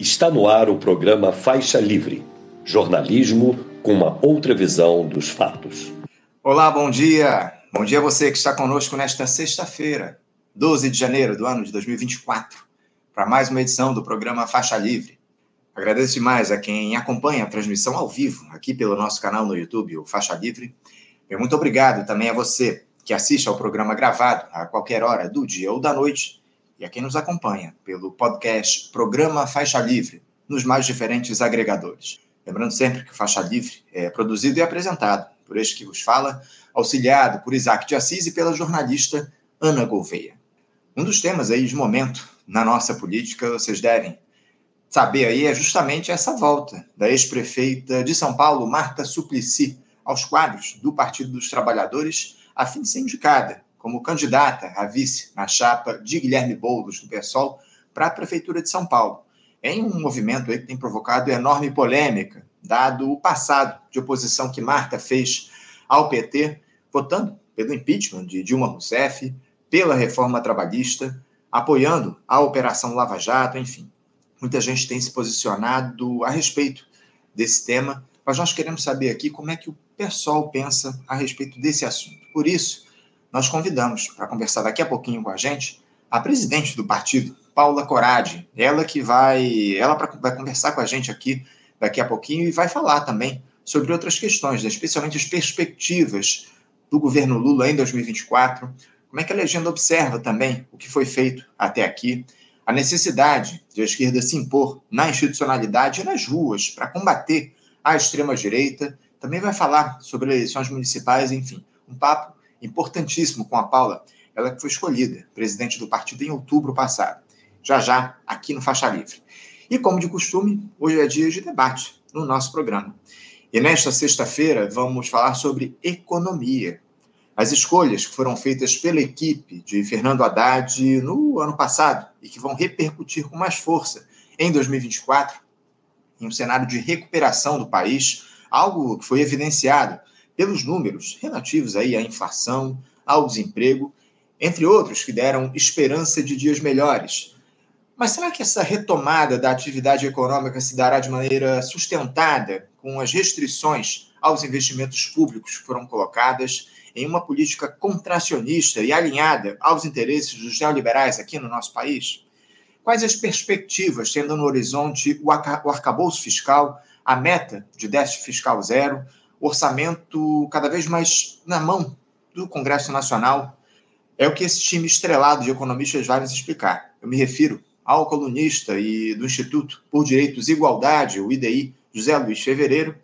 Está no ar o programa Faixa Livre jornalismo com uma outra visão dos fatos. Olá, bom dia. Bom dia a você que está conosco nesta sexta-feira, 12 de janeiro do ano de 2024, para mais uma edição do programa Faixa Livre. Agradeço demais a quem acompanha a transmissão ao vivo aqui pelo nosso canal no YouTube, o Faixa Livre. E muito obrigado também a você que assiste ao programa gravado a qualquer hora do dia ou da noite e a quem nos acompanha pelo podcast Programa Faixa Livre, nos mais diferentes agregadores. Lembrando sempre que Faixa Livre é produzido e apresentado por este que vos fala, auxiliado por Isaac de Assis e pela jornalista Ana Gouveia. Um dos temas aí de momento na nossa política, vocês devem saber aí, é justamente essa volta da ex-prefeita de São Paulo, Marta Suplicy, aos quadros do Partido dos Trabalhadores, a fim de ser indicada como candidata a vice na chapa de Guilherme Boulos, do PSOL, para a Prefeitura de São Paulo, em um movimento que tem provocado enorme polêmica, dado o passado de oposição que Marta fez ao PT, votando pelo impeachment de Dilma Rousseff, pela reforma trabalhista, apoiando a Operação Lava Jato, enfim. Muita gente tem se posicionado a respeito desse tema, mas nós queremos saber aqui como é que o pessoal pensa a respeito desse assunto. Por isso, nós convidamos para conversar daqui a pouquinho com a gente a presidente do partido, Paula Coradi. Ela que vai, ela vai conversar com a gente aqui daqui a pouquinho e vai falar também sobre outras questões, especialmente as perspectivas do governo Lula em 2024. Como é que a legenda observa também o que foi feito até aqui, a necessidade de a esquerda se impor na institucionalidade e nas ruas para combater a extrema-direita. Também vai falar sobre eleições municipais, enfim, um papo importantíssimo com a Paula, ela que foi escolhida presidente do partido em outubro passado. Já já, aqui no Faixa Livre. E como de costume, hoje é dia de debate no nosso programa. E nesta sexta-feira vamos falar sobre economia. As escolhas que foram feitas pela equipe de Fernando Haddad no ano passado e que vão repercutir com mais força em 2024, em um cenário de recuperação do país, algo que foi evidenciado pelos números relativos aí à inflação, ao desemprego, entre outros que deram esperança de dias melhores. Mas será que essa retomada da atividade econômica se dará de maneira sustentada com as restrições aos investimentos públicos que foram colocadas em uma política contracionista e alinhada aos interesses dos neoliberais aqui no nosso país? Quais as perspectivas, tendo no horizonte o arcabouço fiscal, a meta de déficit fiscal zero, orçamento cada vez mais na mão do Congresso Nacional. É o que esse time estrelado de economistas vai nos explicar. Eu me refiro ao colunista e do Instituto por Direitos e Igualdade, o IDI, José Luiz Fevereiro,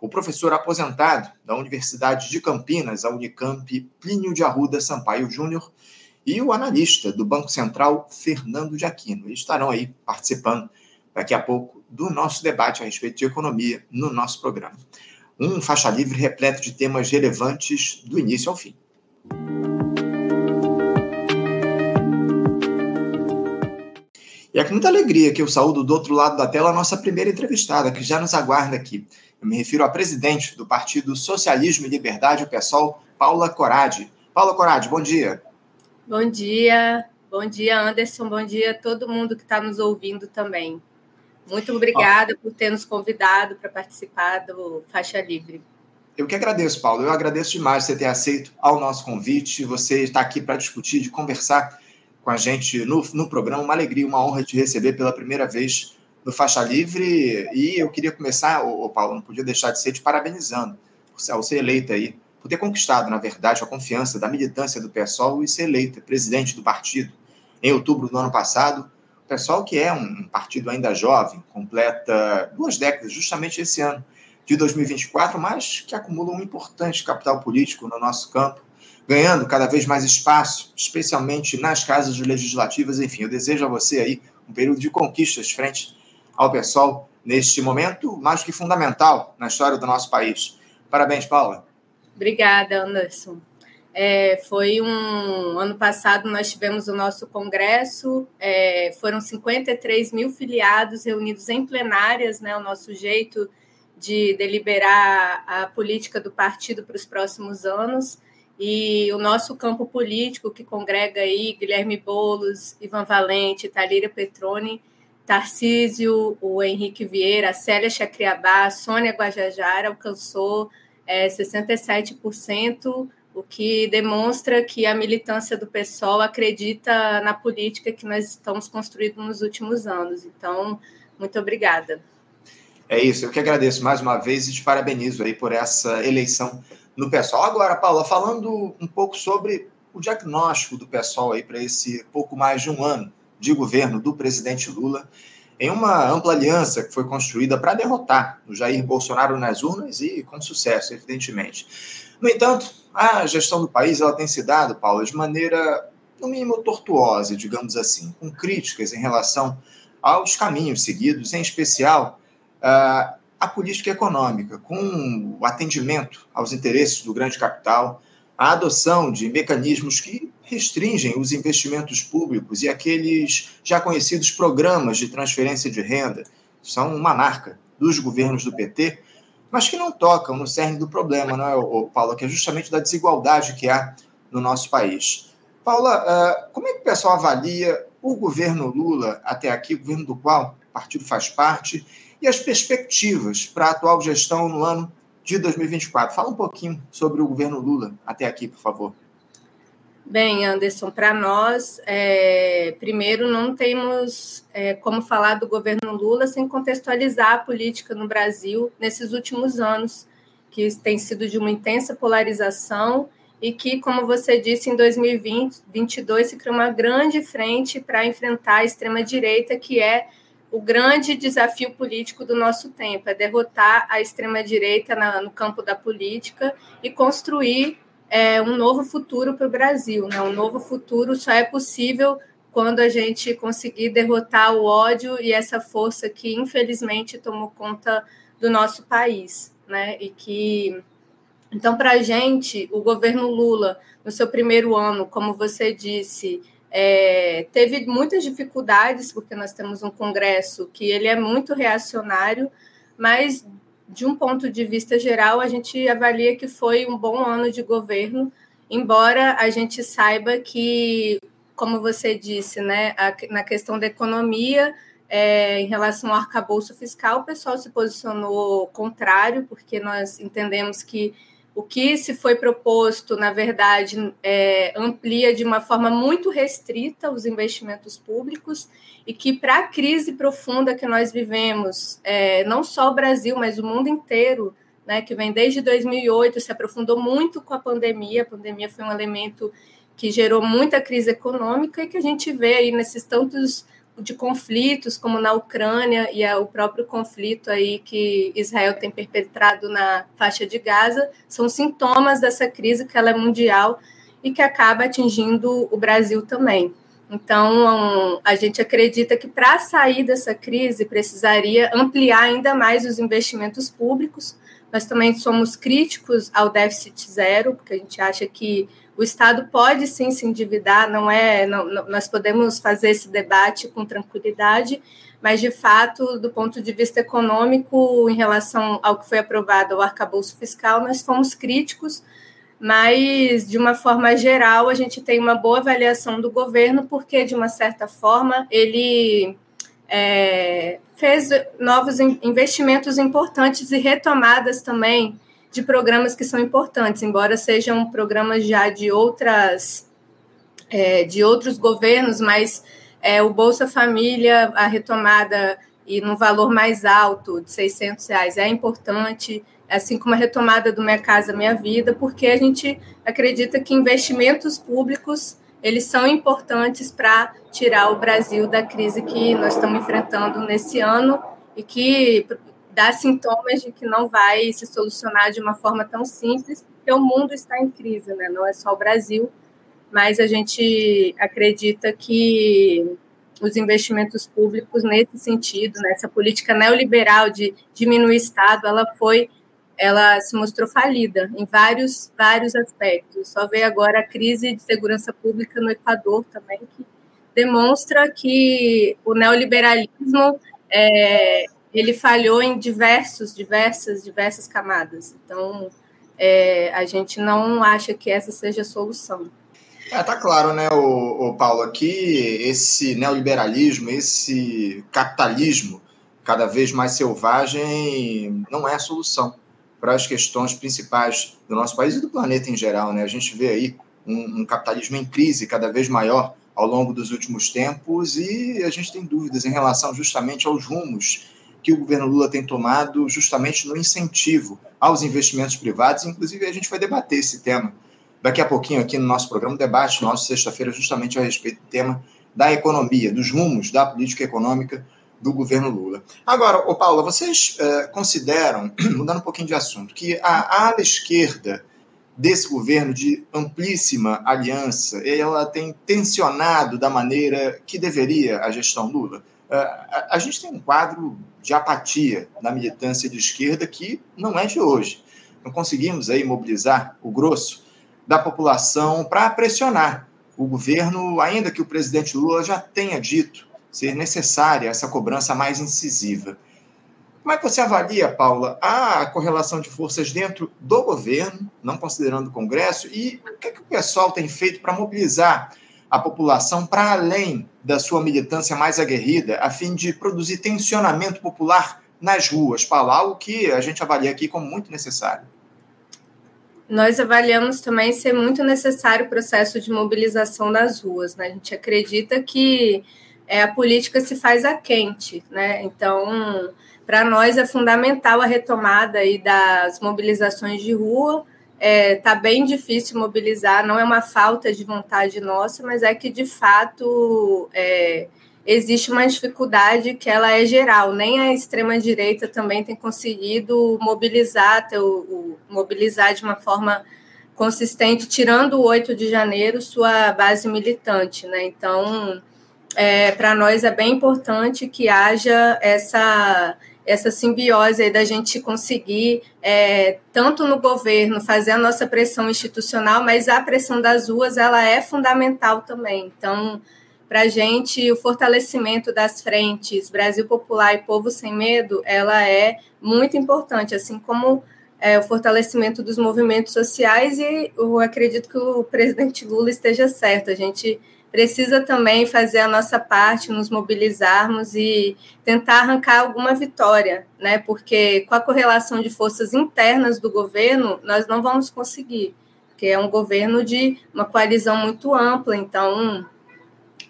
o professor aposentado da Universidade de Campinas, a Unicamp, Plínio de Arruda Sampaio Júnior, e o analista do Banco Central, Fernando de Aquino. Eles estarão aí participando daqui a pouco do nosso debate a respeito de economia no nosso programa um faixa livre repleto de temas relevantes do início ao fim. E é com muita alegria que eu saúdo do outro lado da tela a nossa primeira entrevistada, que já nos aguarda aqui. Eu me refiro à presidente do Partido Socialismo e Liberdade, o PSOL, Paula Coradi. Paula Coradi, bom dia. Bom dia, bom dia, Anderson, bom dia a todo mundo que está nos ouvindo também. Muito obrigada por ter nos convidado para participar do Faixa Livre. Eu que agradeço, Paulo. Eu agradeço demais você ter aceito ao nosso convite. Você está aqui para discutir, de conversar com a gente no, no programa. Uma alegria, uma honra te receber pela primeira vez no Faixa Livre. E eu queria começar, ô, ô Paulo, não podia deixar de ser te parabenizando por ser eleita aí, por ter conquistado, na verdade, a confiança da militância do PSOL e ser eleita presidente do partido em outubro do ano passado pessoal que é um partido ainda jovem, completa duas décadas, justamente esse ano de 2024, mas que acumula um importante capital político no nosso campo, ganhando cada vez mais espaço, especialmente nas casas legislativas. Enfim, eu desejo a você aí um período de conquistas frente ao pessoal neste momento mais que fundamental na história do nosso país. Parabéns, Paula. Obrigada, Anderson. É, foi um ano passado nós tivemos o nosso congresso, é, foram 53 mil filiados reunidos em plenárias, né, o nosso jeito de deliberar a política do partido para os próximos anos. E o nosso campo político, que congrega aí Guilherme Boulos, Ivan Valente, Talíria Petroni, Tarcísio, o Henrique Vieira, Célia Chacriabá, Sônia Guajajara alcançou é, 67%, o que demonstra que a militância do PSOL acredita na política que nós estamos construindo nos últimos anos. Então, muito obrigada. É isso, eu que agradeço mais uma vez e te parabenizo aí por essa eleição no PSOL. Agora, Paula, falando um pouco sobre o diagnóstico do PSOL aí para esse pouco mais de um ano de governo do presidente Lula, em uma ampla aliança que foi construída para derrotar o Jair Bolsonaro nas urnas e com sucesso, evidentemente. No entanto, a gestão do país ela tem se dado, Paula, de maneira, no mínimo, tortuosa, digamos assim, com críticas em relação aos caminhos seguidos, em especial uh, a política econômica, com o atendimento aos interesses do grande capital, a adoção de mecanismos que restringem os investimentos públicos e aqueles já conhecidos programas de transferência de renda, são uma marca dos governos do PT, mas que não tocam no cerne do problema, não é, Paula? Que é justamente da desigualdade que há no nosso país. Paula, ah, como é que o pessoal avalia o governo Lula até aqui, o governo do qual o partido faz parte, e as perspectivas para a atual gestão no ano de 2024. Fala um pouquinho sobre o governo Lula até aqui, por favor. Bem, Anderson, para nós, é, primeiro, não temos é, como falar do governo Lula sem contextualizar a política no Brasil nesses últimos anos, que tem sido de uma intensa polarização e que, como você disse, em 2022 se criou uma grande frente para enfrentar a extrema-direita, que é o grande desafio político do nosso tempo, é derrotar a extrema-direita no campo da política e construir é, um novo futuro para o Brasil. Né? Um novo futuro só é possível quando a gente conseguir derrotar o ódio e essa força que, infelizmente, tomou conta do nosso país. Né? E que, então, para a gente, o governo Lula, no seu primeiro ano, como você disse, é, teve muitas dificuldades, porque nós temos um Congresso que ele é muito reacionário, mas de um ponto de vista geral, a gente avalia que foi um bom ano de governo, embora a gente saiba que, como você disse, né, a, na questão da economia, é, em relação ao arcabouço fiscal, o pessoal se posicionou contrário, porque nós entendemos que o que se foi proposto, na verdade, é, amplia de uma forma muito restrita os investimentos públicos e que, para a crise profunda que nós vivemos, é, não só o Brasil, mas o mundo inteiro, né, que vem desde 2008, se aprofundou muito com a pandemia. A pandemia foi um elemento que gerou muita crise econômica e que a gente vê aí nesses tantos de conflitos, como na Ucrânia e o próprio conflito aí que Israel tem perpetrado na faixa de Gaza, são sintomas dessa crise que ela é mundial e que acaba atingindo o Brasil também. Então, a gente acredita que para sair dessa crise precisaria ampliar ainda mais os investimentos públicos. Nós também somos críticos ao déficit zero, porque a gente acha que o Estado pode sim se endividar, não é? Não, não, nós podemos fazer esse debate com tranquilidade, mas de fato, do ponto de vista econômico, em relação ao que foi aprovado o arcabouço fiscal, nós fomos críticos, mas de uma forma geral, a gente tem uma boa avaliação do governo, porque de uma certa forma ele é, fez novos investimentos importantes e retomadas também de programas que são importantes, embora sejam programas já de outras é, de outros governos, mas é, o Bolsa Família, a retomada e no valor mais alto de 600 reais é importante, assim como a retomada do Minha Casa Minha Vida, porque a gente acredita que investimentos públicos eles são importantes para tirar o Brasil da crise que nós estamos enfrentando nesse ano e que dá sintomas de que não vai se solucionar de uma forma tão simples, porque o mundo está em crise, né? não é só o Brasil, mas a gente acredita que os investimentos públicos nesse sentido, nessa política neoliberal de diminuir o Estado, ela foi, ela se mostrou falida em vários, vários aspectos. Só veio agora a crise de segurança pública no Equador também, que demonstra que o neoliberalismo é, ele falhou em diversos, diversas, diversas camadas. Então, é, a gente não acha que essa seja a solução. É, tá claro, né, o, o Paulo, aqui esse neoliberalismo, esse capitalismo cada vez mais selvagem não é a solução para as questões principais do nosso país e do planeta em geral, né? A gente vê aí um, um capitalismo em crise cada vez maior ao longo dos últimos tempos e a gente tem dúvidas em relação justamente aos rumos que o governo Lula tem tomado justamente no incentivo aos investimentos privados. Inclusive, a gente vai debater esse tema daqui a pouquinho aqui no nosso programa, debate nosso sexta-feira, justamente a respeito do tema da economia, dos rumos da política econômica do governo Lula. Agora, ô Paula, vocês uh, consideram, mudando um pouquinho de assunto, que a ala esquerda desse governo de amplíssima aliança, ela tem tensionado da maneira que deveria a gestão Lula? A, a gente tem um quadro de apatia na militância de esquerda que não é de hoje. Não conseguimos aí mobilizar o grosso da população para pressionar o governo, ainda que o presidente Lula já tenha dito ser necessária essa cobrança mais incisiva. Como é que você avalia, Paula, a correlação de forças dentro do governo, não considerando o Congresso, e o que, é que o pessoal tem feito para mobilizar a população para além da sua militância mais aguerrida, a fim de produzir tensionamento popular nas ruas, Paula, algo que a gente avalia aqui como muito necessário? nós avaliamos também ser muito necessário o processo de mobilização das ruas. Né? A gente acredita que é, a política se faz a quente, né? Então, para nós é fundamental a retomada aí das mobilizações de rua. Está é, tá bem difícil mobilizar, não é uma falta de vontade nossa, mas é que de fato é, existe uma dificuldade que ela é geral. Nem a extrema direita também tem conseguido mobilizar, ter o, o, mobilizar de uma forma consistente, tirando o 8 de janeiro sua base militante, né? Então, é, para nós é bem importante que haja essa essa simbiose aí da gente conseguir, é, tanto no governo, fazer a nossa pressão institucional, mas a pressão das ruas ela é fundamental também. Então, para a gente, o fortalecimento das frentes Brasil Popular e Povo Sem Medo, ela é muito importante, assim como é, o fortalecimento dos movimentos sociais e eu acredito que o presidente Lula esteja certo. A gente precisa também fazer a nossa parte, nos mobilizarmos e tentar arrancar alguma vitória, né? Porque com a correlação de forças internas do governo, nós não vamos conseguir, porque é um governo de uma coalizão muito ampla, então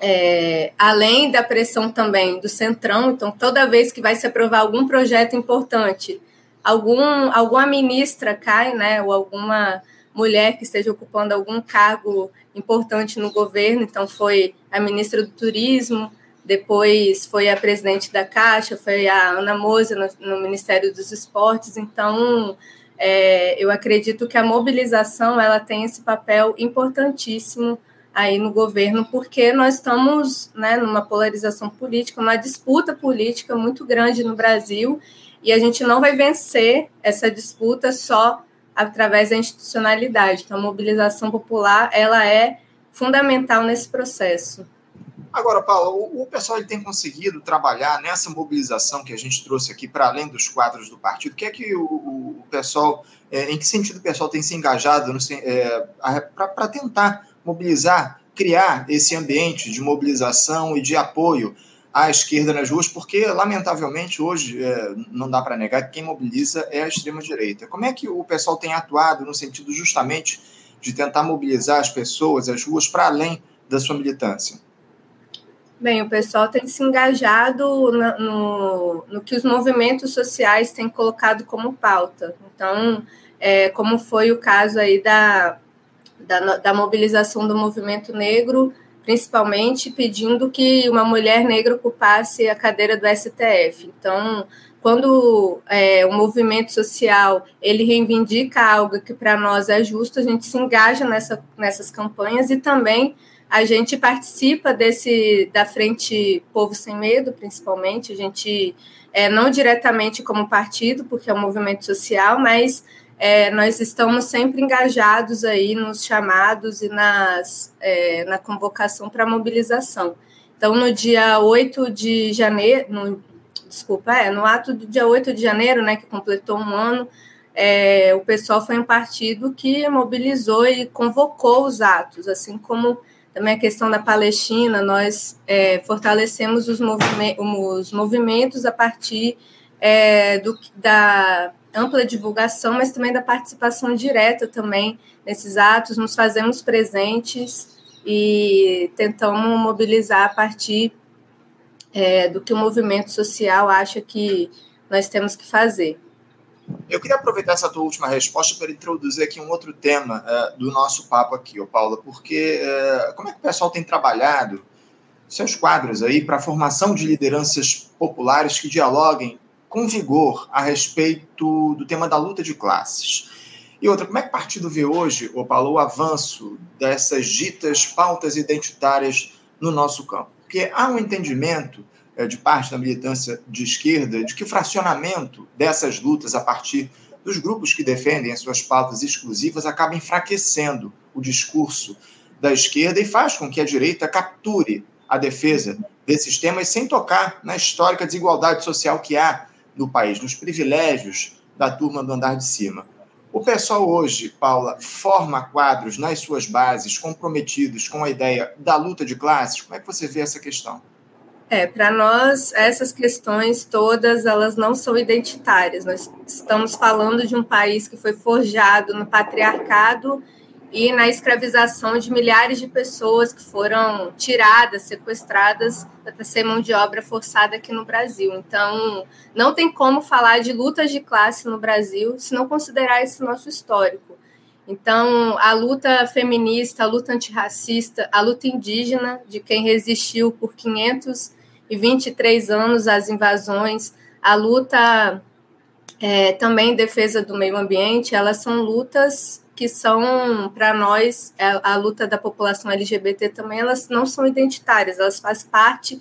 é, além da pressão também do Centrão, então toda vez que vai se aprovar algum projeto importante, algum, alguma ministra cai, né, ou alguma mulher que esteja ocupando algum cargo importante no governo, então foi a ministra do Turismo, depois foi a presidente da Caixa, foi a Ana Moza no, no Ministério dos Esportes, então é, eu acredito que a mobilização ela tem esse papel importantíssimo aí no governo, porque nós estamos né, numa polarização política, uma disputa política muito grande no Brasil, e a gente não vai vencer essa disputa só através da institucionalidade. Então, a mobilização popular ela é fundamental nesse processo. Agora, Paulo, o, pessoal tem conseguido trabalhar nessa mobilização que a gente trouxe aqui para além dos quadros do partido. O que é que o, o pessoal, é, em que sentido o pessoal tem se engajado é, para tentar mobilizar, criar esse ambiente de mobilização e de apoio à esquerda nas ruas, porque, lamentavelmente, hoje é, não dá para negar que quem mobiliza é a extrema-direita. Como é que o pessoal tem atuado no sentido justamente de tentar mobilizar as pessoas, as ruas, para além da sua militância? Bem, o pessoal tem se engajado no, no, no que os movimentos sociais têm colocado como pauta. Então, é, como foi o caso aí da da, da mobilização do movimento negro, principalmente pedindo que uma mulher negra ocupasse a cadeira do STF. Então, quando é, o movimento social ele reivindica algo que para nós é justo, a gente se engaja nessa, nessas campanhas e também a gente participa desse da frente Povo Sem Medo, principalmente. A gente é, não diretamente como partido, porque é um movimento social, mas é, nós estamos sempre engajados aí nos chamados e nas, é, na convocação para mobilização. Então, no dia 8 de janeiro, no, desculpa, é, no ato do dia 8 de janeiro, né, que completou um ano, é, o pessoal foi um partido que mobilizou e convocou os atos, assim como também a questão da Palestina, nós é, fortalecemos os, movime os, movimentos a partir é, do, da ampla divulgação, mas também da participação direta também nesses atos, nos fazemos presentes e tentamos mobilizar a partir é, do que o movimento social acha que nós temos que fazer. Eu queria aproveitar essa tua última resposta para introduzir aqui um outro tema uh, do nosso papo aqui, ô Paula, porque uh, como é que o pessoal tem trabalhado seus quadros aí para a formação de lideranças populares que dialoguem com vigor a respeito do tema da luta de classes? E outra, como é que o partido vê hoje, ô Paulo, o avanço dessas ditas pautas identitárias no nosso campo? Porque há um entendimento é, de parte da militância de esquerda de que o fracionamento dessas lutas a partir dos grupos que defendem as suas pautas exclusivas acaba enfraquecendo o discurso da esquerda e faz com que a direita capture a defesa desses temas sem tocar na histórica desigualdade social que há no país, nos privilégios da turma do andar de cima. O pessoal hoje, Paula, forma quadros nas suas bases comprometidos com a ideia da luta de classes? Como é que você vê essa questão? É, para nós, essas questões todas, elas não são identitárias. Nós estamos falando de um país que foi forjado no patriarcado e na escravização de milhares de pessoas que foram tiradas, sequestradas para ser mão de obra forçada aqui no Brasil. Então, não tem como falar de lutas de classe no Brasil se não considerar esse nosso histórico. Então, a luta feminista, a luta antirracista, a luta indígena, de quem resistiu por 523 anos às invasões, a luta é, também em defesa do meio ambiente, elas são lutas que são, para nós, a, é, a, luta da população LGBT também, elas não são identitárias, elas fazem parte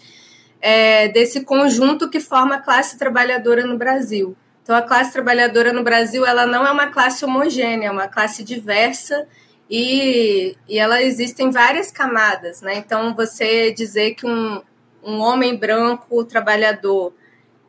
é, desse conjunto que forma a classe trabalhadora no Brasil. Então, a classe trabalhadora no Brasil ela não é uma classe homogênea, é uma classe diversa e, e ela existe em várias camadas. Né? Então, você dizer que um, um homem branco trabalhador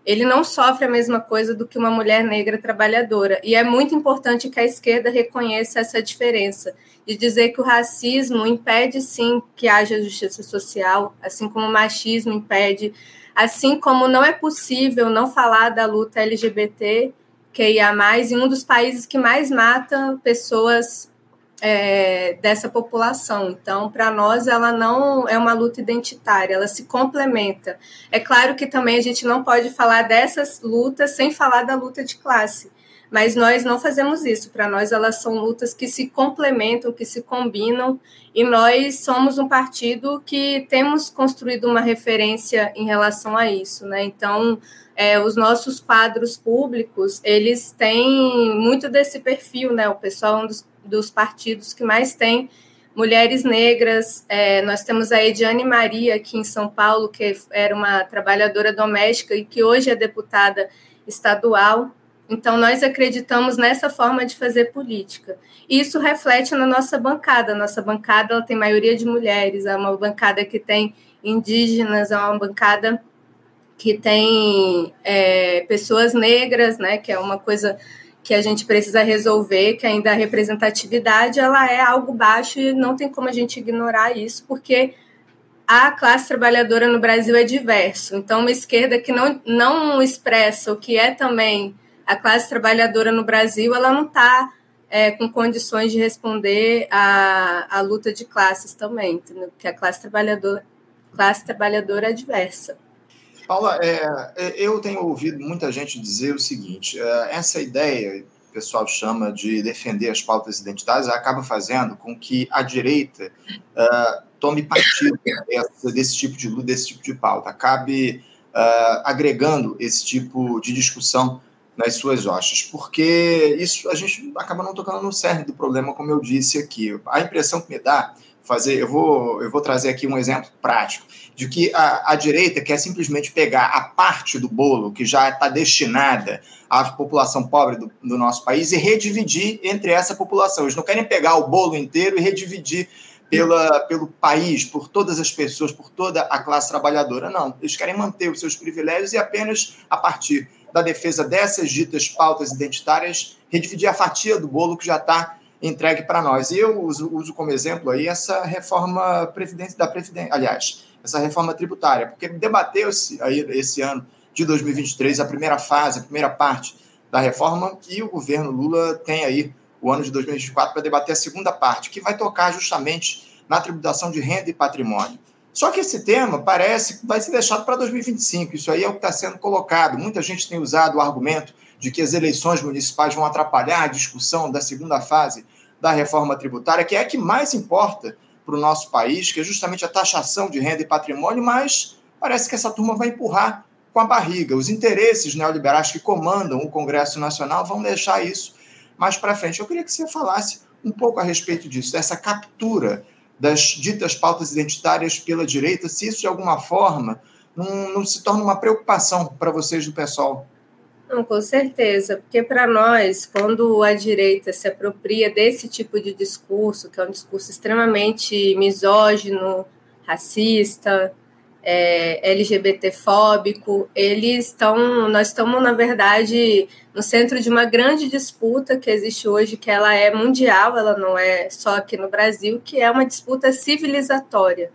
ele não sofre a mesma coisa do que uma mulher negra trabalhadora. E é muito importante que a esquerda reconheça essa diferença de dizer que o racismo impede sim que haja justiça social, assim como o machismo impede Assim como não é possível não falar da luta LGBT, que ia mais em um dos países que mais mata pessoas é, dessa população. Então, para nós, ela não é uma luta identitária, ela se complementa. É claro que também a gente não pode falar dessas lutas sem falar da luta de classe mas nós não fazemos isso. Para nós, elas são lutas que se complementam, que se combinam, e nós somos um partido que temos construído uma referência em relação a isso, né? Então, é, os nossos quadros públicos, eles têm muito desse perfil, né? O pessoal é um dos, dos partidos que mais tem mulheres negras. É, nós temos a Ediane Maria aqui em São Paulo, que era uma trabalhadora doméstica e que hoje é deputada estadual. Então, nós acreditamos nessa forma de fazer política. E isso reflete na nossa bancada. Nossa bancada ela tem maioria de mulheres, é uma bancada que tem indígenas, é uma bancada que tem é, pessoas negras, né, que é uma coisa que a gente precisa resolver, que ainda a representatividade ela é algo baixo e não tem como a gente ignorar isso, porque a classe trabalhadora no Brasil é diverso. Então, uma esquerda que não, não expressa o que é também a classe trabalhadora no Brasil ela não está é, com condições de responder à, à luta de classes também, entendeu? porque a classe trabalhadora, classe trabalhadora é diversa. Paula, é, é, eu tenho ouvido muita gente dizer o seguinte: é, essa ideia, o pessoal chama de defender as pautas identitárias, acaba fazendo com que a direita uh, tome partido dessa, desse tipo de luta, desse tipo de pauta, acabe agregando esse tipo de discussão nas suas hostes, porque isso a gente acaba não tocando no cerne do problema, como eu disse aqui. A impressão que me dá fazer, eu vou, eu vou trazer aqui um exemplo prático de que a, a direita quer simplesmente pegar a parte do bolo que já está destinada à população pobre do, do nosso país e redividir entre essa população. Eles não querem pegar o bolo inteiro e redividir pela, pelo país, por todas as pessoas, por toda a classe trabalhadora. Não, eles querem manter os seus privilégios e apenas a partir da defesa dessas ditas pautas identitárias, redividir a fatia do bolo que já está entregue para nós. E eu uso, uso, como exemplo aí essa reforma previdência da previdência, aliás, essa reforma tributária, porque debateu-se aí esse ano de 2023 a primeira fase, a primeira parte da reforma e o governo Lula tem aí o ano de 2024 para debater a segunda parte, que vai tocar justamente na tributação de renda e patrimônio. Só que esse tema parece que vai ser deixado para 2025. Isso aí é o que está sendo colocado. Muita gente tem usado o argumento de que as eleições municipais vão atrapalhar a discussão da segunda fase da reforma tributária, que é a que mais importa para o nosso país, que é justamente a taxação de renda e patrimônio, mas parece que essa turma vai empurrar com a barriga. Os interesses neoliberais que comandam o Congresso Nacional vão deixar isso mais para frente. Eu queria que você falasse um pouco a respeito disso, dessa captura das ditas pautas identitárias pela direita, se isso de alguma forma não, não se torna uma preocupação para vocês do pessoal. Não, com certeza, porque para nós, quando a direita se apropria desse tipo de discurso, que é um discurso extremamente misógino, racista, é, LGBTfóbico, eles estão, nós estamos, na verdade, no centro de uma grande disputa que existe hoje, que ela é mundial, ela não é só aqui no Brasil, que é uma disputa civilizatória.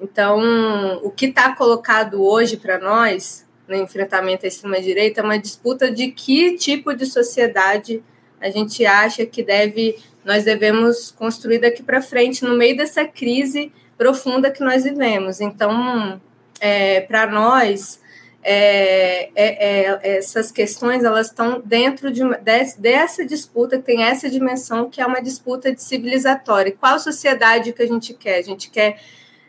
Então, o que está colocado hoje para nós, no enfrentamento à extrema-direita, é uma disputa de que tipo de sociedade a gente acha que deve, nós devemos construir daqui para frente, no meio dessa crise profunda que nós vivemos. Então, é, para nós, é, é, é, essas questões elas estão dentro de, uma, dessa disputa que tem essa dimensão que é uma disputa de civilizatória. Qual sociedade que a gente quer? A gente quer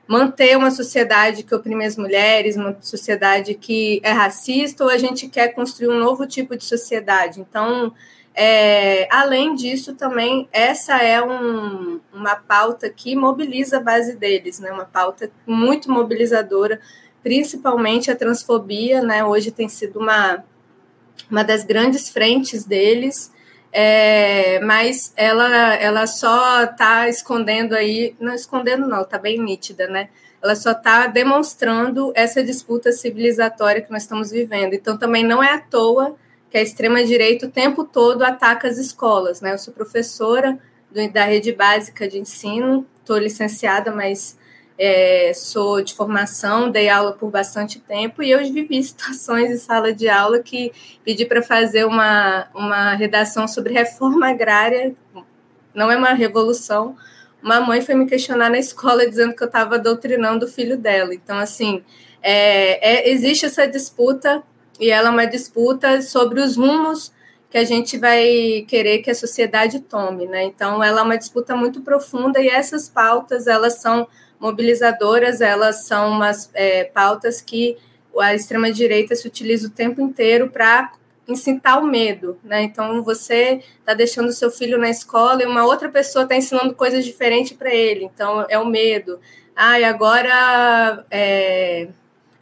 manter uma sociedade que oprime as mulheres, uma sociedade que é racista, ou a gente quer construir um novo tipo de sociedade? Então, é, além disso, também essa é um, uma pauta que mobiliza a base deles, né? Uma pauta muito mobilizadora principalmente a transfobia, né? Hoje tem sido uma, uma das grandes frentes deles, é, mas ela, ela só está escondendo aí, não escondendo não, está bem nítida, né? Ela só está demonstrando essa disputa civilizatória que nós estamos vivendo. Então também não é à toa que a extrema direita o tempo todo ataca as escolas, né? Eu sou professora do, da rede básica de ensino, estou licenciada, mas é, sou de formação, dei aula por bastante tempo e eu vivi situações em sala de aula que pedi para fazer uma, uma redação sobre reforma agrária, não é uma revolução. Uma mãe foi me questionar na escola dizendo que eu estava doutrinando o filho dela. Então, assim, é, é, existe essa disputa e ela é uma disputa sobre os rumos que a gente vai querer que a sociedade tome, né? Então, ela é uma disputa muito profunda e essas pautas, elas são mobilizadoras, elas são umas é, pautas que a extrema-direita se utiliza o tempo inteiro para incitar o medo, né? Então você está deixando seu filho na escola e uma outra pessoa está ensinando coisas diferentes para ele, então é o medo. Ah, e agora é,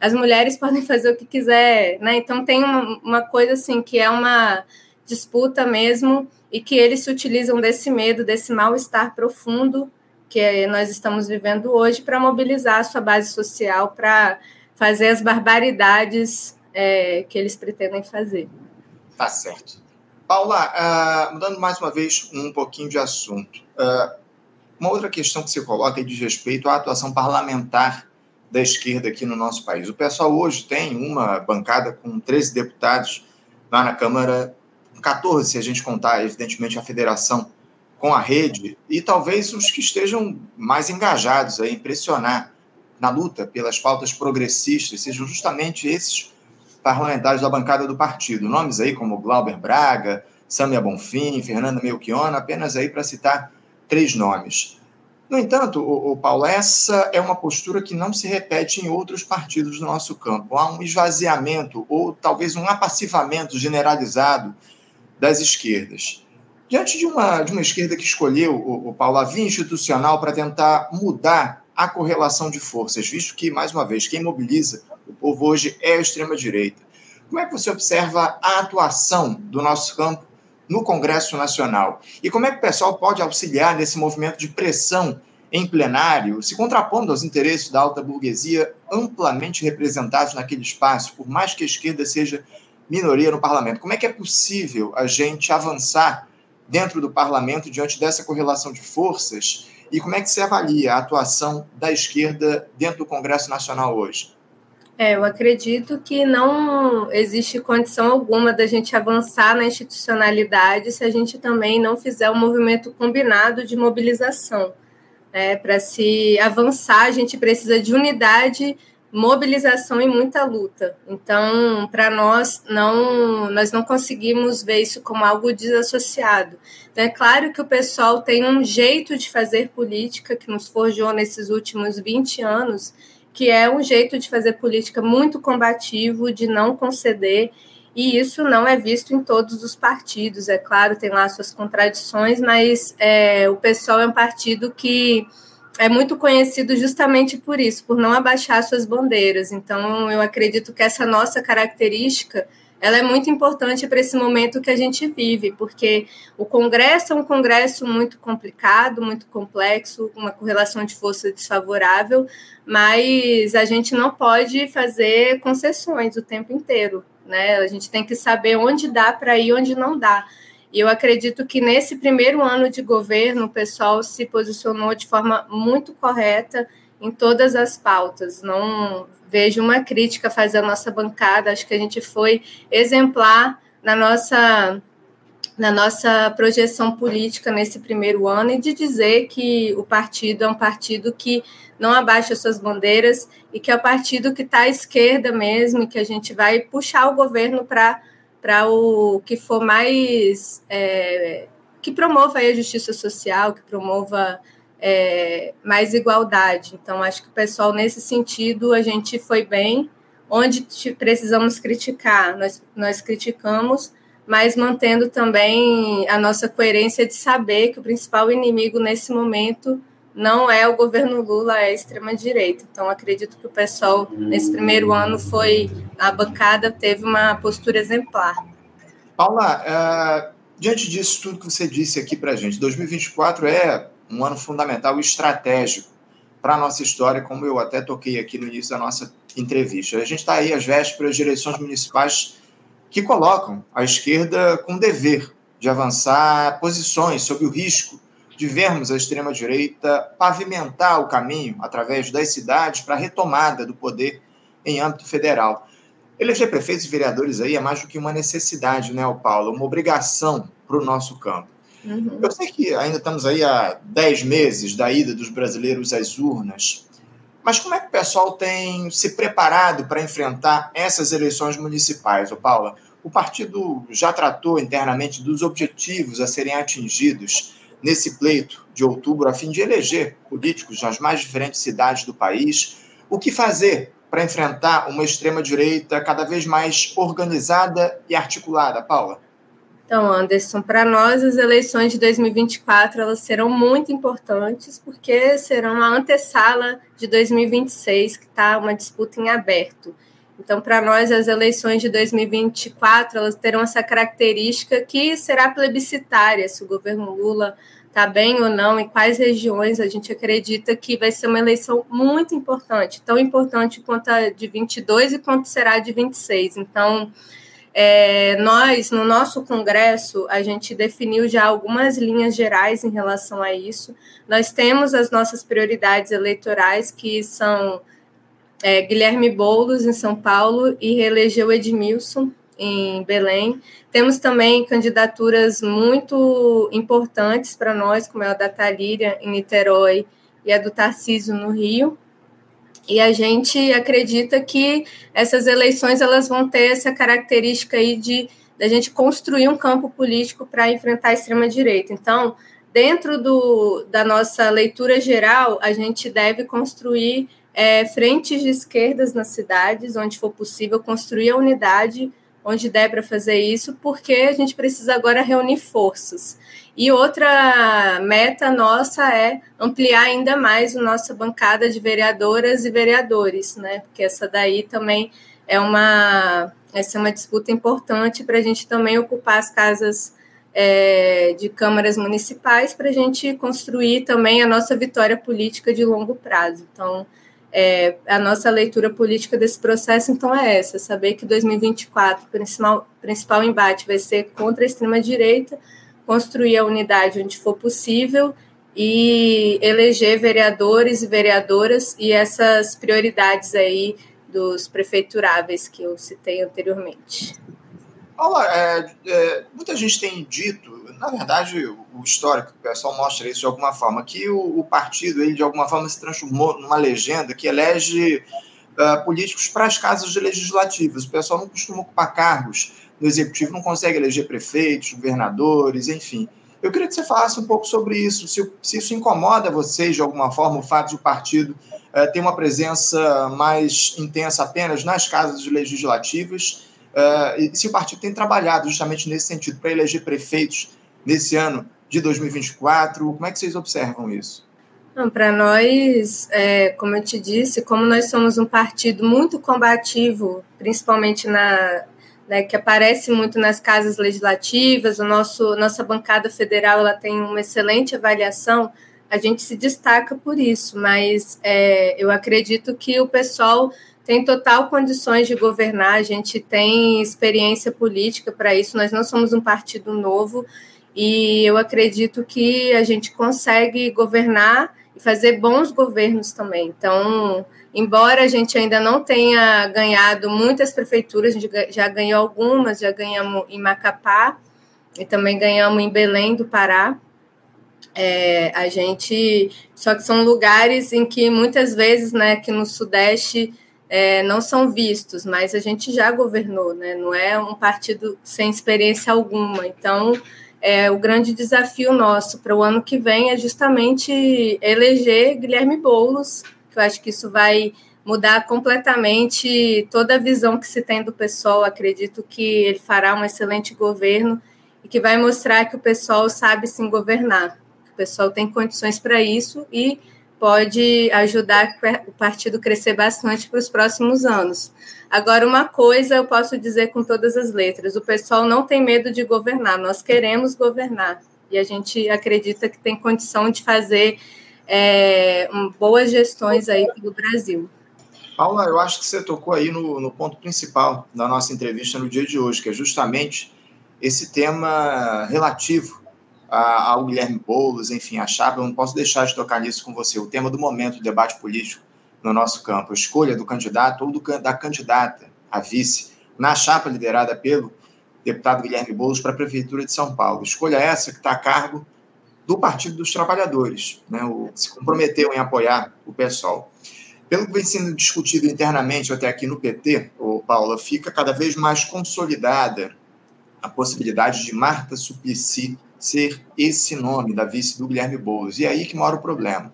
as mulheres podem fazer o que quiser, né? Então tem uma, uma coisa assim que é uma disputa mesmo e que eles se utilizam desse medo, desse mal-estar profundo que nós estamos vivendo hoje para mobilizar a sua base social para fazer as barbaridades é, que eles pretendem fazer. Tá certo. Paula, uh, mudando mais uma vez um pouquinho de assunto. Uh, uma outra questão que se coloca é diz respeito à atuação parlamentar da esquerda aqui no nosso país. O pessoal hoje tem uma bancada com 13 deputados lá na Câmara, 14 se a gente contar, evidentemente, a federação com a rede e talvez os que estejam mais engajados a impressionar na luta pelas pautas progressistas sejam justamente esses parlamentares da bancada do partido. Nomes aí como Glauber Braga, Samia Bonfim, Fernanda Melchiona, apenas aí para citar três nomes. No entanto, o, o Paulo, essa é uma postura que não se repete em outros partidos do nosso campo. Há um esvaziamento ou talvez um apassivamento generalizado das esquerdas. Diante de uma, de uma esquerda que escolheu, o, o Paulo, a via institucional para tentar mudar a correlação de forças, visto que, mais uma vez, quem mobiliza o povo hoje é a extrema-direita. Como é que você observa a atuação do nosso campo no Congresso Nacional? E como é que o pessoal pode auxiliar nesse movimento de pressão em plenário, se contrapondo aos interesses da alta burguesia amplamente representados naquele espaço, por mais que a esquerda seja minoria no parlamento. Como é que é possível a gente avançar dentro do parlamento diante dessa correlação de forças? E como é que se avalia a atuação da esquerda dentro do Congresso Nacional hoje? É, eu acredito que não existe condição alguma da gente avançar na institucionalidade se a gente também não fizer um movimento combinado de mobilização. É, Para se avançar, a gente precisa de unidade, mobilização e muita luta. Então, para nós, não, nós não conseguimos ver isso como algo desassociado. Então, é claro que o pessoal tem um jeito de fazer política que nos forjou nesses últimos 20 anos que é um jeito de fazer política muito combativo, de não conceder, e isso não é visto em todos os partidos. É claro, tem lá suas contradições, mas é, o PSOL é um partido que é muito conhecido justamente por isso, por não abaixar suas bandeiras. Então, eu acredito que essa nossa característica ela é muito importante para esse momento que a gente vive, porque o Congresso é um Congresso muito complicado, muito complexo, uma correlação de força desfavorável, mas a gente não pode fazer concessões o tempo inteiro, né? A gente tem que saber onde dá para ir, onde não dá. E eu acredito que nesse primeiro ano de governo, o pessoal se posicionou de forma muito correta em todas as pautas. Não vejo uma crítica fazer a nossa bancada. Acho que a gente foi exemplar na nossa na nossa projeção política nesse primeiro ano e de dizer que o partido é um partido que não abaixa suas bandeiras e que é o partido que está à esquerda mesmo e que a gente vai puxar o governo para para o que for mais é, que promova a justiça social, que promova é, mais igualdade. Então, acho que o pessoal, nesse sentido, a gente foi bem. Onde precisamos criticar, nós, nós criticamos, mas mantendo também a nossa coerência de saber que o principal inimigo nesse momento não é o governo Lula, é a extrema-direita. Então, acredito que o pessoal, nesse primeiro ano, foi. A bancada teve uma postura exemplar. Paula, uh, diante disso tudo que você disse aqui para a gente, 2024 é um ano fundamental e estratégico para a nossa história, como eu até toquei aqui no início da nossa entrevista. A gente está aí às vésperas de eleições municipais que colocam a esquerda com dever de avançar posições sob o risco de vermos a extrema-direita pavimentar o caminho através das cidades para a retomada do poder em âmbito federal. Eleger prefeitos e vereadores aí é mais do que uma necessidade, né, Paulo? Uma obrigação para o nosso campo. Uhum. Eu sei que ainda estamos aí há 10 meses da ida dos brasileiros às urnas, mas como é que o pessoal tem se preparado para enfrentar essas eleições municipais, ô Paula? O partido já tratou internamente dos objetivos a serem atingidos nesse pleito de outubro, a fim de eleger políticos nas mais diferentes cidades do país. O que fazer para enfrentar uma extrema-direita cada vez mais organizada e articulada, Paula? Então, Anderson, para nós as eleições de 2024 elas serão muito importantes porque serão a antessala de 2026, que está uma disputa em aberto. Então, para nós as eleições de 2024 elas terão essa característica que será plebiscitária se o governo Lula está bem ou não, em quais regiões a gente acredita que vai ser uma eleição muito importante, tão importante quanto a de 22 e quanto será a de 26. Então, é, nós, no nosso congresso, a gente definiu já algumas linhas gerais em relação a isso. Nós temos as nossas prioridades eleitorais, que são é, Guilherme Boulos, em São Paulo, e reelegeu Edmilson, em Belém. Temos também candidaturas muito importantes para nós, como é a da Talíria, em Niterói, e a do Tarcísio, no Rio. E a gente acredita que essas eleições elas vão ter essa característica aí de da gente construir um campo político para enfrentar a extrema direita. Então, dentro do, da nossa leitura geral, a gente deve construir é, frentes de esquerdas nas cidades, onde for possível, construir a unidade onde der para fazer isso, porque a gente precisa agora reunir forças. E outra meta nossa é ampliar ainda mais a nossa bancada de vereadoras e vereadores, né? Porque essa daí também é uma, essa é uma disputa importante para a gente também ocupar as casas é, de câmaras municipais para a gente construir também a nossa vitória política de longo prazo. Então, é, a nossa leitura política desse processo, então, é essa: saber que 2024, o principal, principal embate vai ser contra a extrema-direita, construir a unidade onde for possível e eleger vereadores e vereadoras e essas prioridades aí dos prefeituráveis que eu citei anteriormente. Paula, é, é, muita gente tem dito, na verdade, o histórico, o pessoal mostra isso de alguma forma, que o, o partido, ele de alguma forma se transformou numa legenda que elege uh, políticos para as casas legislativas. O pessoal não costuma ocupar cargos no executivo, não consegue eleger prefeitos, governadores, enfim. Eu queria que você falasse um pouco sobre isso, se, se isso incomoda vocês de alguma forma, o fato de o partido uh, ter uma presença mais intensa apenas nas casas legislativas Uh, se o partido tem trabalhado justamente nesse sentido, para eleger prefeitos nesse ano de 2024, como é que vocês observam isso? Para nós, é, como eu te disse, como nós somos um partido muito combativo, principalmente na, né, que aparece muito nas casas legislativas, o nosso nossa bancada federal ela tem uma excelente avaliação, a gente se destaca por isso, mas é, eu acredito que o pessoal tem total condições de governar, a gente tem experiência política para isso, nós não somos um partido novo e eu acredito que a gente consegue governar e fazer bons governos também. Então, embora a gente ainda não tenha ganhado muitas prefeituras, a gente já ganhou algumas, já ganhamos em Macapá e também ganhamos em Belém do Pará. É, a gente só que são lugares em que muitas vezes, né, que no Sudeste é, não são vistos, mas a gente já governou, né? Não é um partido sem experiência alguma. Então, é, o grande desafio nosso para o ano que vem é justamente eleger Guilherme Boulos, que eu acho que isso vai mudar completamente toda a visão que se tem do pessoal. Acredito que ele fará um excelente governo e que vai mostrar que o pessoal sabe sim governar. O pessoal tem condições para isso e pode ajudar o partido crescer bastante para os próximos anos. Agora, uma coisa eu posso dizer com todas as letras: o pessoal não tem medo de governar, nós queremos governar e a gente acredita que tem condição de fazer é, boas gestões aí pelo Brasil. Paula, eu acho que você tocou aí no, no ponto principal da nossa entrevista no dia de hoje, que é justamente esse tema relativo ao Guilherme Boulos, enfim, a chapa, eu não posso deixar de tocar nisso com você. O tema do momento, o debate político no nosso campo, a escolha do candidato ou do, da candidata a vice na chapa liderada pelo deputado Guilherme Boulos para a Prefeitura de São Paulo. Escolha essa que está a cargo do Partido dos Trabalhadores, né, o, se comprometeu em apoiar o PSOL. Pelo que vem sendo discutido internamente até aqui no PT, o Paula, fica cada vez mais consolidada a possibilidade de Marta Suplicy ser esse nome da vice do Guilherme Boulos. E é aí que mora o problema.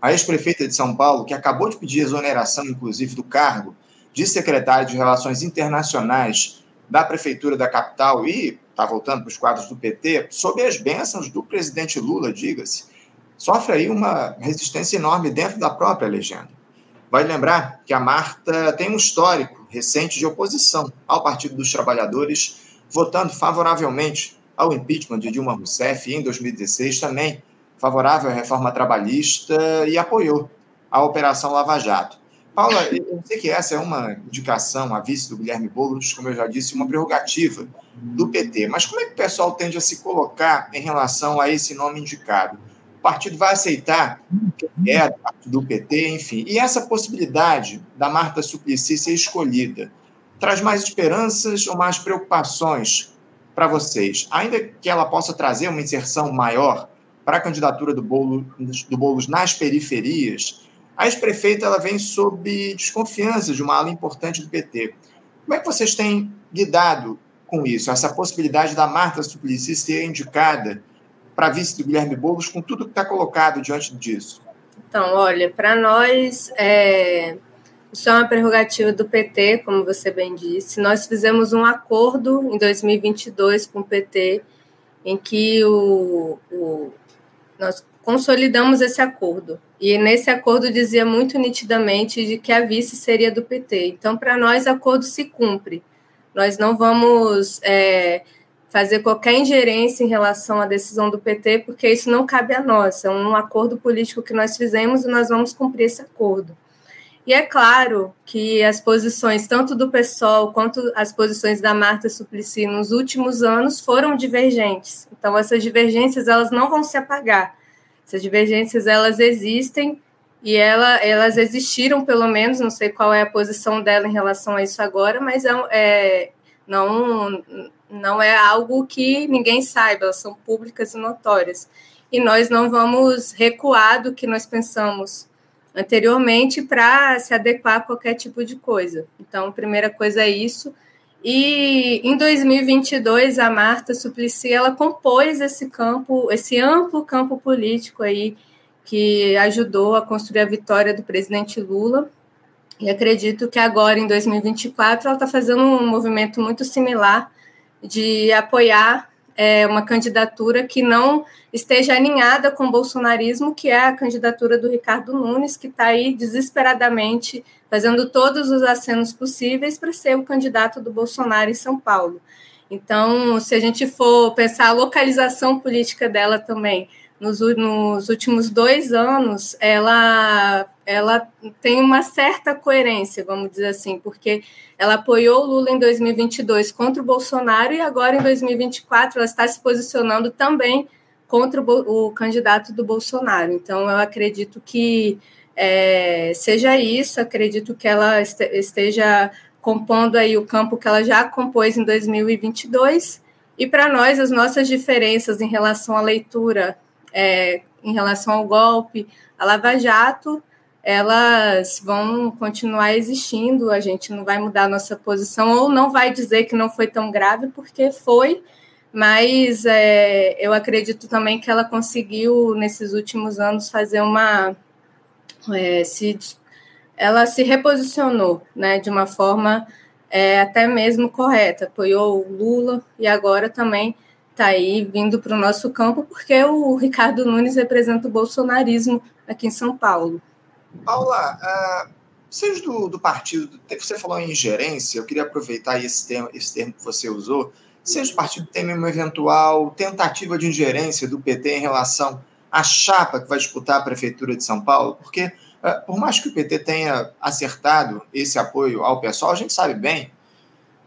A ex-prefeita de São Paulo, que acabou de pedir exoneração, inclusive, do cargo de secretária de Relações Internacionais da Prefeitura da capital e está voltando para os quadros do PT, sob as bênçãos do presidente Lula, diga-se, sofre aí uma resistência enorme dentro da própria legenda. Vai lembrar que a Marta tem um histórico recente de oposição ao Partido dos Trabalhadores, votando favoravelmente ao impeachment de Dilma Rousseff em 2016, também favorável à reforma trabalhista e apoiou a Operação Lava Jato. Paula, eu sei que essa é uma indicação, a vice do Guilherme Boulos, como eu já disse, uma prerrogativa do PT, mas como é que o pessoal tende a se colocar em relação a esse nome indicado? O partido vai aceitar que é do PT, enfim. E essa possibilidade da Marta Suplicy ser escolhida traz mais esperanças ou mais preocupações para vocês, ainda que ela possa trazer uma inserção maior para a candidatura do Boulos, do Boulos nas periferias, a ex-prefeita ela vem sob desconfiança de uma ala importante do PT. Como é que vocês têm lidado com isso, essa possibilidade da Marta Suplicy ser indicada para vice do Guilherme Boulos, com tudo que está colocado diante disso? Então, olha, para nós, é, isso é uma prerrogativa do PT, como você bem disse. Nós fizemos um acordo em 2022 com o PT, em que o, o, nós consolidamos esse acordo. E nesse acordo dizia muito nitidamente de que a vice seria do PT. Então, para nós, acordo se cumpre. Nós não vamos é, fazer qualquer ingerência em relação à decisão do PT, porque isso não cabe a nós. É um acordo político que nós fizemos e nós vamos cumprir esse acordo. E é claro que as posições, tanto do PSOL quanto as posições da Marta Suplicy nos últimos anos foram divergentes. Então, essas divergências elas não vão se apagar. Essas divergências elas existem e ela, elas existiram, pelo menos, não sei qual é a posição dela em relação a isso agora, mas é, é não, não é algo que ninguém saiba, elas são públicas e notórias. E nós não vamos recuar do que nós pensamos anteriormente para se adequar a qualquer tipo de coisa. Então, a primeira coisa é isso. E em 2022 a Marta Suplicy ela compôs esse campo, esse amplo campo político aí que ajudou a construir a vitória do presidente Lula. E acredito que agora em 2024 ela está fazendo um movimento muito similar de apoiar é, uma candidatura que não esteja alinhada com o bolsonarismo, que é a candidatura do Ricardo Nunes, que está aí desesperadamente fazendo todos os acenos possíveis para ser o candidato do Bolsonaro em São Paulo. Então, se a gente for pensar a localização política dela também, nos, nos últimos dois anos, ela, ela tem uma certa coerência, vamos dizer assim, porque ela apoiou o Lula em 2022 contra o Bolsonaro e agora em 2024 ela está se posicionando também contra o, o candidato do Bolsonaro. Então, eu acredito que é, seja isso, acredito que ela esteja compondo aí o campo que ela já compôs em 2022. E para nós, as nossas diferenças em relação à leitura é, em relação ao golpe, a Lava Jato, elas vão continuar existindo, a gente não vai mudar a nossa posição, ou não vai dizer que não foi tão grave, porque foi, mas é, eu acredito também que ela conseguiu, nesses últimos anos, fazer uma. É, se, ela se reposicionou né, de uma forma é, até mesmo correta, apoiou o Lula e agora também está aí vindo para o nosso campo, porque o Ricardo Nunes representa o bolsonarismo aqui em São Paulo. Paula, uh, do, do partido, você falou em ingerência, eu queria aproveitar esse termo, esse termo que você usou. Vocês do partido têm uma eventual tentativa de ingerência do PT em relação à chapa que vai disputar a Prefeitura de São Paulo? Porque, uh, por mais que o PT tenha acertado esse apoio ao pessoal, a gente sabe bem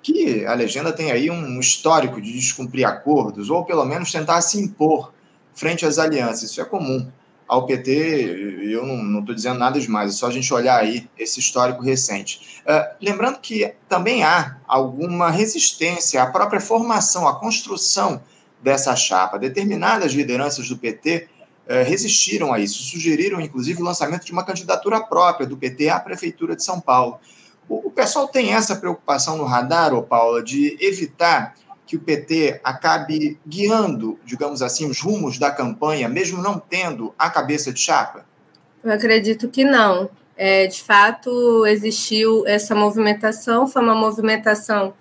que a legenda tem aí um histórico de descumprir acordos, ou pelo menos tentar se impor frente às alianças. Isso é comum. Ao PT, eu não estou dizendo nada demais, é só a gente olhar aí esse histórico recente. Uh, lembrando que também há alguma resistência à própria formação, à construção dessa chapa. Determinadas lideranças do PT uh, resistiram a isso, sugeriram inclusive o lançamento de uma candidatura própria do PT à Prefeitura de São Paulo. O, pessoal tem essa preocupação no radar, ô Paula, de evitar que o PT acabe guiando, digamos assim, os rumos da campanha, mesmo não tendo a cabeça de chapa? Eu acredito que não. É, de fato, existiu essa movimentação, foi uma movimentação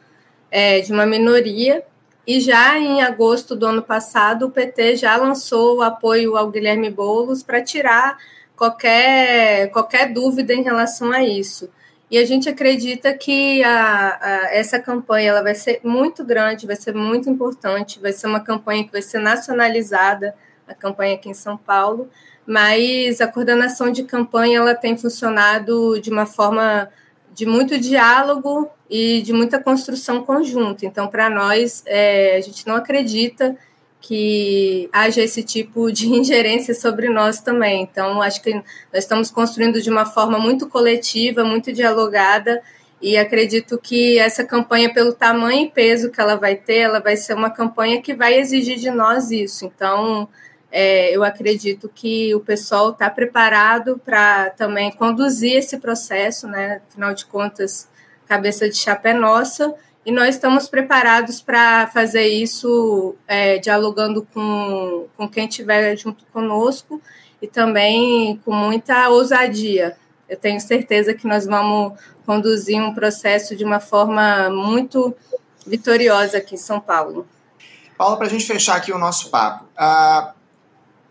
é, de uma minoria, e já em agosto do ano passado, o PT já lançou o apoio ao Guilherme Boulos para tirar qualquer, qualquer dúvida em relação a isso. E a gente acredita que a, a, essa campanha ela vai ser muito grande, vai ser muito importante, vai ser uma campanha que vai ser nacionalizada, a campanha aqui em São Paulo, mas a coordenação de campanha ela tem funcionado de uma forma de muito diálogo e de muita construção conjunta. Então, para nós, é, a gente não acredita que haja esse tipo de ingerência sobre nós também. Então, acho que nós estamos construindo de uma forma muito coletiva, muito dialogada, e acredito que essa campanha, pelo tamanho e peso que ela vai ter, ela vai ser uma campanha que vai exigir de nós isso. Então, é, eu acredito que o pessoal está preparado para também conduzir esse processo, né? Afinal de contas, cabeça de chapa é nossa e nós estamos preparados para fazer isso é, dialogando com, com quem estiver junto conosco e também com muita ousadia. Eu tenho certeza que nós vamos conduzir um processo de uma forma muito vitoriosa aqui em São Paulo. Paula, para a gente fechar aqui o nosso papo, ah,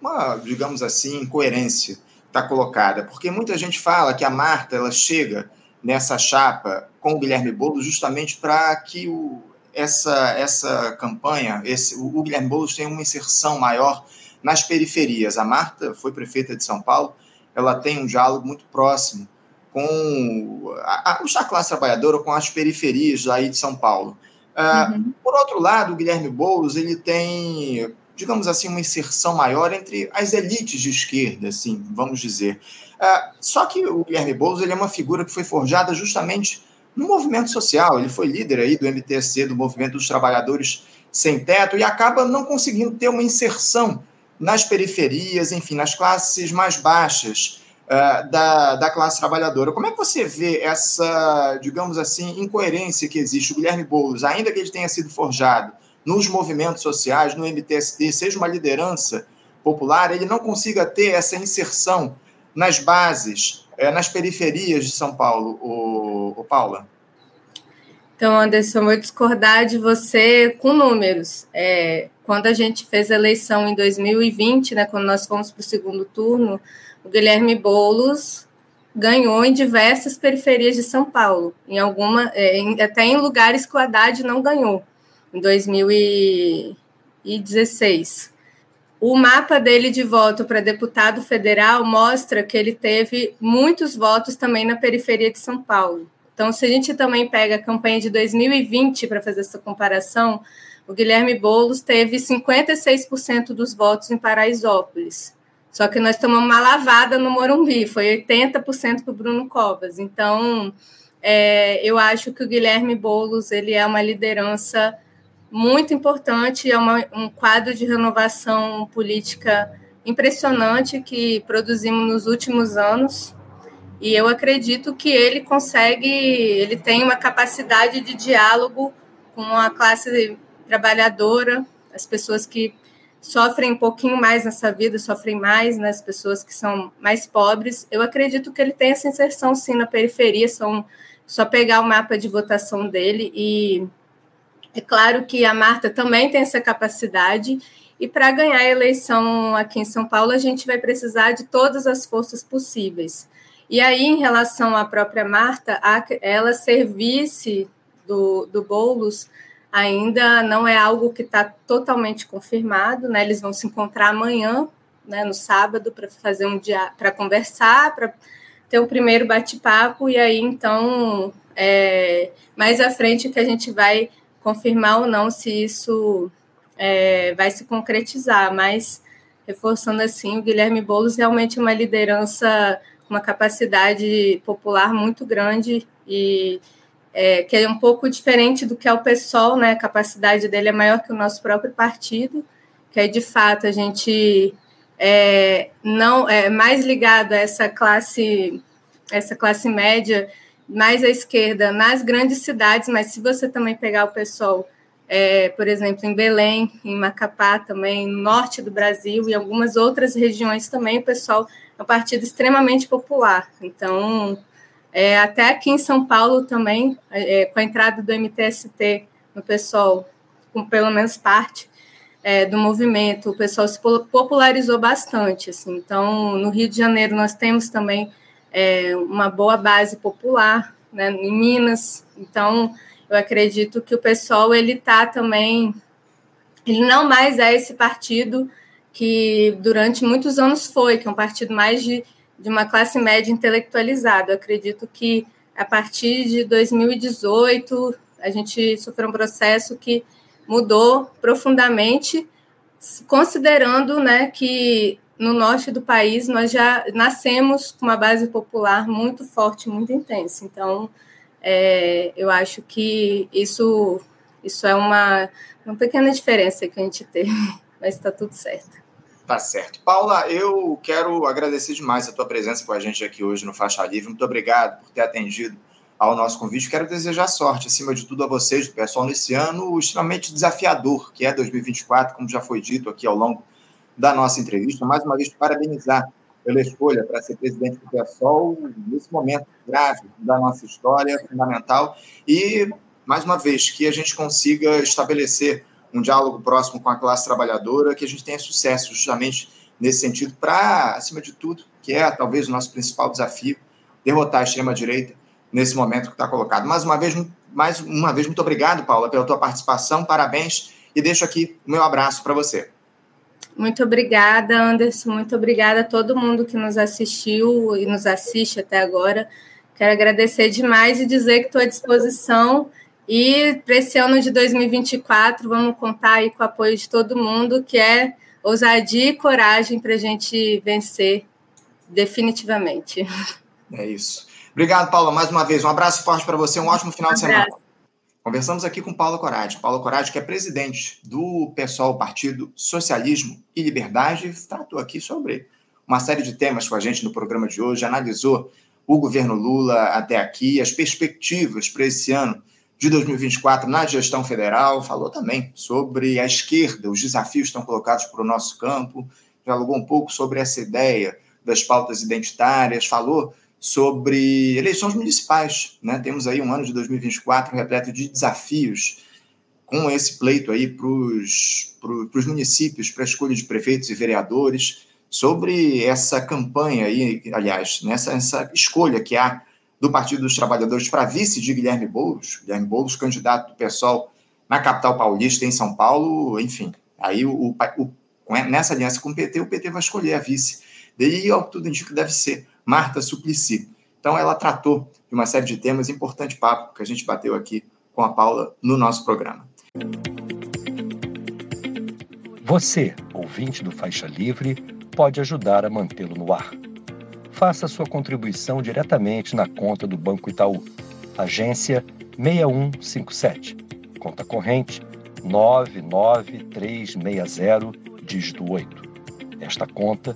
uma, digamos assim, incoerência está colocada, porque muita gente fala que a Marta ela chega nessa chapa com o Guilherme Boulos justamente para que o, essa, essa campanha, esse, o, o Guilherme Boulos tenha uma inserção maior nas periferias. A Marta foi prefeita de São Paulo, ela tem um diálogo muito próximo com a, a, classe trabalhadora, com as periferias aí de São Paulo. Uh, uhum. Por outro lado, o Guilherme Boulos ele tem, digamos assim, uma inserção maior entre as elites de esquerda, assim, vamos dizer. Uh, só que o Guilherme Boulos ele é uma figura que foi forjada justamente no movimento social. Ele foi líder aí do MTSC, do Movimento dos Trabalhadores Sem Teto, e acaba não conseguindo ter uma inserção nas periferias, enfim, nas classes mais baixas uh, da, da classe trabalhadora. Como é que você vê essa, digamos assim, incoerência que existe? O Guilherme Boulos, ainda que ele tenha sido forjado nos movimentos sociais, no MTST, seja uma liderança popular, ele não consiga ter essa inserção nas bases, uh, nas periferias de São Paulo, o, o Paula? Então, Anderson, eu discordar de você com números. É, quando a gente fez a eleição em 2020, né, quando nós fomos para o segundo turno, o Guilherme Boulos ganhou em diversas periferias de São Paulo, em alguma, é, em, até em lugares que o Haddad não ganhou, em 2016. O mapa dele de voto para deputado federal mostra que ele teve muitos votos também na periferia de São Paulo. Então, se a gente também pega a campanha de 2020 para fazer essa comparação, o Guilherme Boulos teve 56% dos votos em Paraisópolis. Só que nós tomamos uma lavada no Morumbi, foi 80% para o Bruno Covas. Então, é, eu acho que o Guilherme Boulos ele é uma liderança muito importante, é uma, um quadro de renovação política impressionante que produzimos nos últimos anos. E eu acredito que ele consegue, ele tem uma capacidade de diálogo com a classe trabalhadora, as pessoas que sofrem um pouquinho mais nessa vida, sofrem mais, né, as pessoas que são mais pobres. Eu acredito que ele tem essa inserção sim na periferia, são só pegar o mapa de votação dele e é claro que a Marta também tem essa capacidade e para ganhar a eleição aqui em São Paulo a gente vai precisar de todas as forças possíveis. E aí, em relação à própria Marta, ela servisse do, do Boulos ainda não é algo que está totalmente confirmado, né? Eles vão se encontrar amanhã, né, no sábado, para fazer um dia para conversar, para ter o primeiro bate-papo, e aí então é, mais à frente que a gente vai confirmar ou não se isso é, vai se concretizar, mas reforçando assim, o Guilherme Boulos realmente é uma liderança, uma capacidade popular muito grande e é, que é um pouco diferente do que é o PSOL, né? A capacidade dele é maior que o nosso próprio partido, que é de fato a gente é, não é mais ligado a essa classe, essa classe média mais à esquerda nas grandes cidades, mas se você também pegar o PSOL, é, por exemplo, em Belém, em Macapá também, no norte do Brasil e algumas outras regiões também, o PSOL é um partido extremamente popular. Então, é, até aqui em São Paulo também, é, com a entrada do MTST no pessoal, com pelo menos parte é, do movimento, o pessoal se popularizou bastante. Assim. Então, no Rio de Janeiro, nós temos também é, uma boa base popular, né, em Minas. Então, eu acredito que o pessoal ele está também, ele não mais é esse partido que durante muitos anos foi, que é um partido mais de de uma classe média intelectualizada. Eu acredito que a partir de 2018 a gente sofreu um processo que mudou profundamente, considerando né, que no norte do país nós já nascemos com uma base popular muito forte, muito intensa. Então, é, eu acho que isso, isso é uma, uma pequena diferença que a gente tem, mas está tudo certo. Tá certo. Paula, eu quero agradecer demais a tua presença com a gente aqui hoje no Faixa Livre. Muito obrigado por ter atendido ao nosso convite. Quero desejar sorte, acima de tudo, a vocês, do pessoal, nesse ano extremamente desafiador, que é 2024, como já foi dito aqui ao longo da nossa entrevista. Mais uma vez, parabenizar pela escolha para ser presidente do PSOL nesse momento grave da nossa história, fundamental. E, mais uma vez, que a gente consiga estabelecer um diálogo próximo com a classe trabalhadora, que a gente tenha sucesso justamente nesse sentido, para, acima de tudo, que é talvez o nosso principal desafio, derrotar a extrema-direita nesse momento que está colocado. Mais uma vez, mais uma vez, muito obrigado, Paula, pela tua participação, parabéns, e deixo aqui o meu abraço para você. Muito obrigada, Anderson, muito obrigada a todo mundo que nos assistiu e nos assiste até agora. Quero agradecer demais e dizer que estou à disposição. E para esse ano de 2024, vamos contar aí com o apoio de todo mundo, que é ousadia e coragem para a gente vencer definitivamente. É isso. Obrigado, Paula, mais uma vez. Um abraço forte para você, um ótimo final um de semana. Conversamos aqui com Paula Coragem. Paula Coragem, que é presidente do PSOL, Partido Socialismo e Liberdade, tratou aqui sobre uma série de temas com a gente no programa de hoje, analisou o governo Lula até aqui, as perspectivas para esse ano de 2024 na gestão federal, falou também sobre a esquerda, os desafios que estão colocados para o nosso campo, dialogou um pouco sobre essa ideia das pautas identitárias, falou sobre eleições municipais. Né? Temos aí um ano de 2024 repleto de desafios com esse pleito aí para os municípios, para a escolha de prefeitos e vereadores sobre essa campanha aí, aliás, nessa essa escolha que há do Partido dos Trabalhadores para vice de Guilherme Boulos, Guilherme Boulos, candidato do PSOL na capital paulista, em São Paulo, enfim, aí o, o, nessa aliança com o PT, o PT vai escolher a vice. Daí, ao que tudo indica, deve ser Marta Suplicy. Então, ela tratou de uma série de temas, importante papo que a gente bateu aqui com a Paula no nosso programa. Você, ouvinte do Faixa Livre, pode ajudar a mantê-lo no ar. Faça sua contribuição diretamente na conta do Banco Itaú, agência 6157, conta corrente 99360, dígito 8. Esta conta